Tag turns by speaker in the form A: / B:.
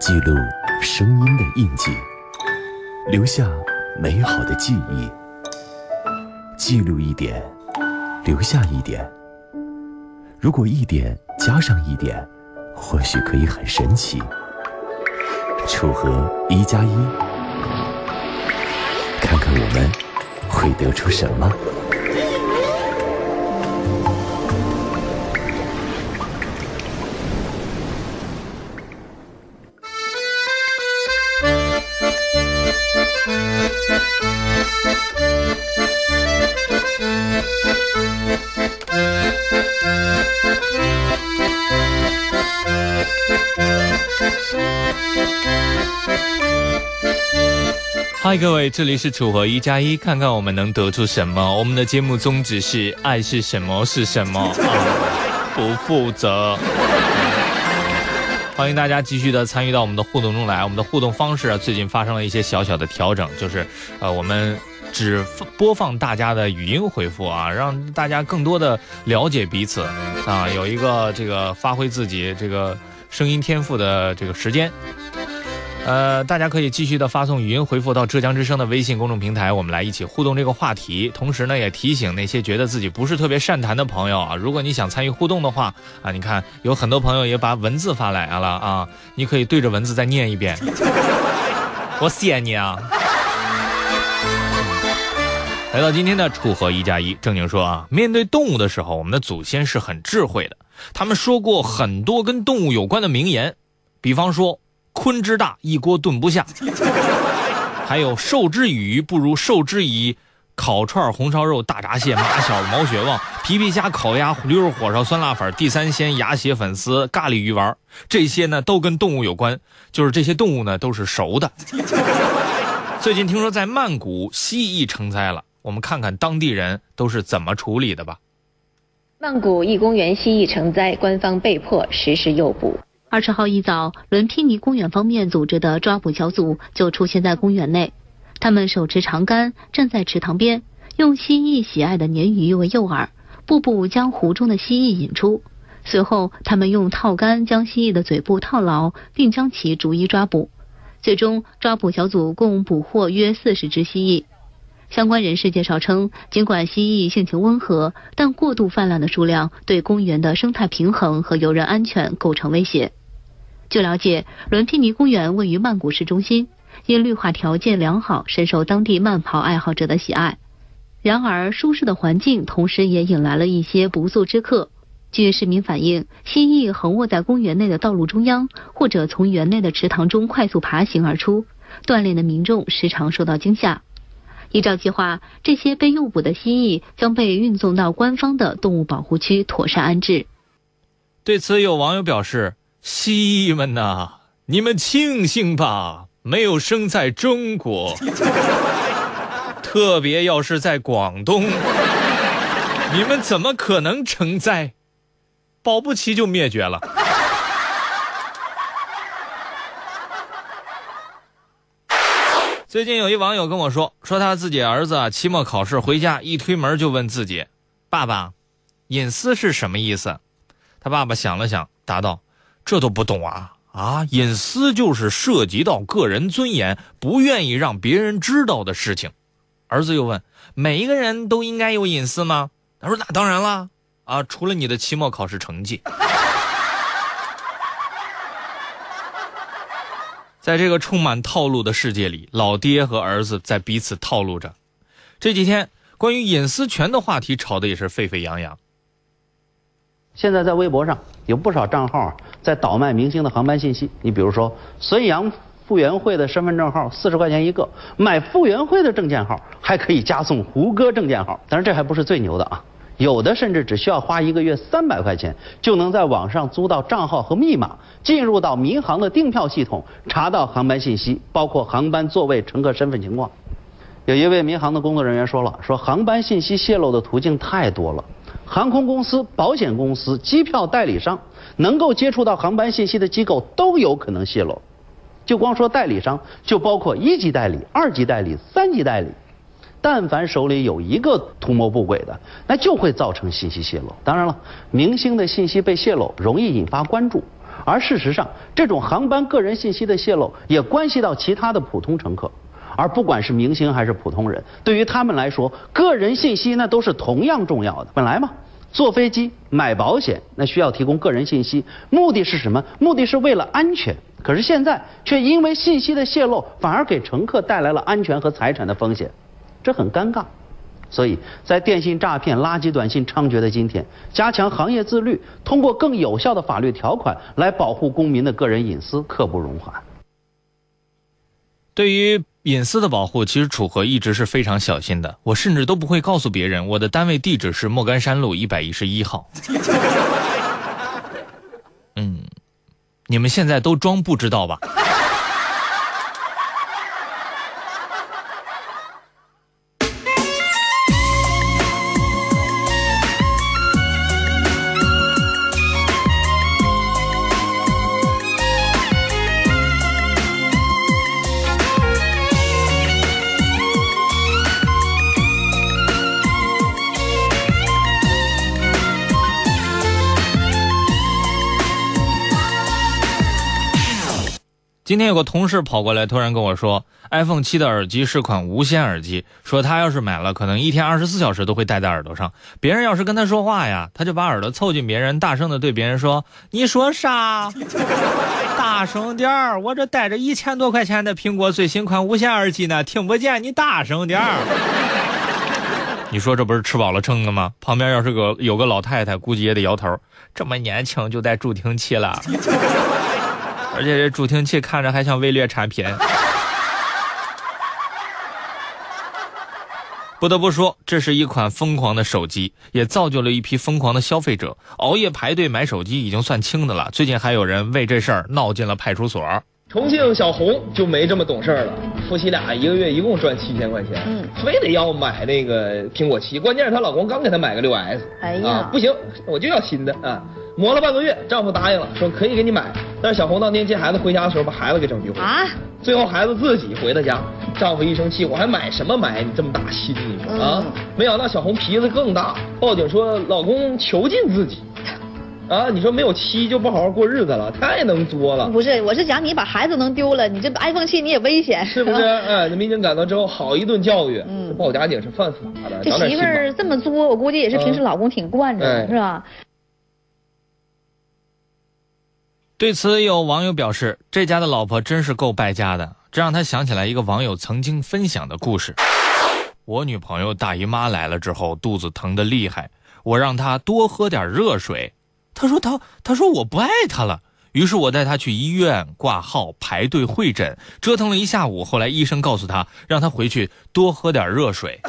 A: 记录声音的印记，留下美好的记忆。记录一点，留下一点。如果一点加上一点，或许可以很神奇。楚河一加一，看看我们会得出什么。
B: 嗨，各位，这里是楚河一加一，看看我们能得出什么。我们的节目宗旨是：爱是什么是什么，啊、不负责。欢迎大家继续的参与到我们的互动中来。我们的互动方式啊，最近发生了一些小小的调整，就是呃，我们只播放大家的语音回复啊，让大家更多的了解彼此啊，有一个这个发挥自己这个声音天赋的这个时间。呃，大家可以继续的发送语音回复到浙江之声的微信公众平台，我们来一起互动这个话题。同时呢，也提醒那些觉得自己不是特别善谈的朋友啊，如果你想参与互动的话啊，你看有很多朋友也把文字发来了啊，你可以对着文字再念一遍。我谢你啊！来到今天的楚河一加一，正经说啊，面对动物的时候，我们的祖先是很智慧的，他们说过很多跟动物有关的名言，比方说。鲲之大，一锅炖不下。还有授之以鱼，不如授之以烤串、红烧肉、大闸蟹、马小、毛血旺、皮皮虾、烤鸭、驴肉火烧、酸辣粉、地三鲜、鸭血粉丝、咖喱鱼丸。这些呢都跟动物有关，就是这些动物呢都是熟的。最近听说在曼谷蜥蜴成灾了，我们看看当地人都是怎么处理的吧。
C: 曼谷一公园蜥蜴成灾，官方被迫实施诱捕。
D: 二十号一早，伦皮尼公园方面组织的抓捕小组就出现在公园内。他们手持长杆，站在池塘边，用蜥蜴喜爱的鲶鱼为诱饵，步步将湖中的蜥蜴引出。随后，他们用套杆将蜥蜴的嘴部套牢，并将其逐一抓捕。最终，抓捕小组共捕获约四十只蜥蜴。相关人士介绍称，尽管蜥蜴性情温和，但过度泛滥的数量对公园的生态平衡和游人安全构成威胁。据了解，伦皮尼公园位于曼谷市中心，因绿化条件良好，深受当地慢跑爱好者的喜爱。然而，舒适的环境同时也引来了一些不速之客。据市民反映，蜥蜴横卧在公园内的道路中央，或者从园内的池塘中快速爬行而出，锻炼的民众时常受到惊吓。依照计划，这些被诱捕的蜥蜴将被运送到官方的动物保护区妥善安置。
B: 对此，有网友表示。蜥蜴们呐，你们庆幸吧，没有生在中国，特别要是在广东，你们怎么可能成灾？保不齐就灭绝了。最近有一网友跟我说，说他自己儿子啊，期末考试回家一推门就问自己：“爸爸，隐私是什么意思？”他爸爸想了想，答道。这都不懂啊啊！隐私就是涉及到个人尊严，不愿意让别人知道的事情。儿子又问：“每一个人都应该有隐私吗？”他说：“那当然了啊，除了你的期末考试成绩。”在这个充满套路的世界里，老爹和儿子在彼此套路着。这几天关于隐私权的话题吵得也是沸沸扬扬。
E: 现在在微博上有不少账号在倒卖明星的航班信息。你比如说，孙杨傅园慧的身份证号四十块钱一个，买傅园慧的证件号还可以加送胡歌证件号。当然，这还不是最牛的啊，有的甚至只需要花一个月三百块钱，就能在网上租到账号和密码，进入到民航的订票系统，查到航班信息，包括航班座位、乘客身份情况。有一位民航的工作人员说了，说航班信息泄露的途径太多了。航空公司、保险公司、机票代理商能够接触到航班信息的机构都有可能泄露。就光说代理商，就包括一级代理、二级代理、三级代理。但凡手里有一个图谋不轨的，那就会造成信息泄露。当然了，明星的信息被泄露容易引发关注，而事实上，这种航班个人信息的泄露也关系到其他的普通乘客。而不管是明星还是普通人，对于他们来说，个人信息那都是同样重要的。本来嘛，坐飞机买保险那需要提供个人信息，目的是什么？目的是为了安全。可是现在却因为信息的泄露，反而给乘客带来了安全和财产的风险，这很尴尬。所以在电信诈骗、垃圾短信猖獗的今天，加强行业自律，通过更有效的法律条款来保护公民的个人隐私，刻不容缓。
B: 对于隐私的保护，其实楚河一直是非常小心的。我甚至都不会告诉别人我的单位地址是莫干山路一百一十一号。嗯，你们现在都装不知道吧？今天有个同事跑过来，突然跟我说，iPhone 七的耳机是款无线耳机，说他要是买了，可能一天二十四小时都会戴在耳朵上。别人要是跟他说话呀，他就把耳朵凑近别人，大声的对别人说：“你说啥？大声点儿！我这戴着一千多块钱的苹果最新款无线耳机呢，听不见，你大声点儿。”你说这不是吃饱了撑的吗？旁边要是个有个老太太，估计也得摇头。这么年轻就带助听器了。而且这助听器看着还像威劣产品。不得不说，这是一款疯狂的手机，也造就了一批疯狂的消费者。熬夜排队买手机已经算轻的了，最近还有人为这事儿闹进了派出所。
F: 重庆小红就没这么懂事儿了，夫妻俩一个月一共赚七千块钱，嗯，非得要买那个苹果七，关键是她老公刚给她买个六 S，
G: 哎呀，
F: 不行，我就要新的啊。磨了半个月，丈夫答应了，说可以给你买。但是小红当天接孩子回家的时候，把孩子给整丢了。啊！最后孩子自己回的家，丈夫一生气，我还买什么买？你这么大心，你说啊？没想到小红脾气更大，报警说老公囚禁自己。啊！你说没有妻就不好好过日子了，太能作了。
G: 不是，我是讲你把孩子能丢了，你这 iPhone 七你也危险，
F: 是不是？哎，这民警赶到之后，好一顿教育。嗯，报假警是犯法的。
G: 这媳妇儿这么作，我估计也是平时老公挺惯着，是吧？
B: 对此，有网友表示：“这家的老婆真是够败家的。”这让他想起来一个网友曾经分享的故事：“我女朋友大姨妈来了之后，肚子疼得厉害，我让她多喝点热水。她说她她说我不爱她了。于是我带她去医院挂号排队会诊，折腾了一下午。后来医生告诉她，让她回去多喝点热水。”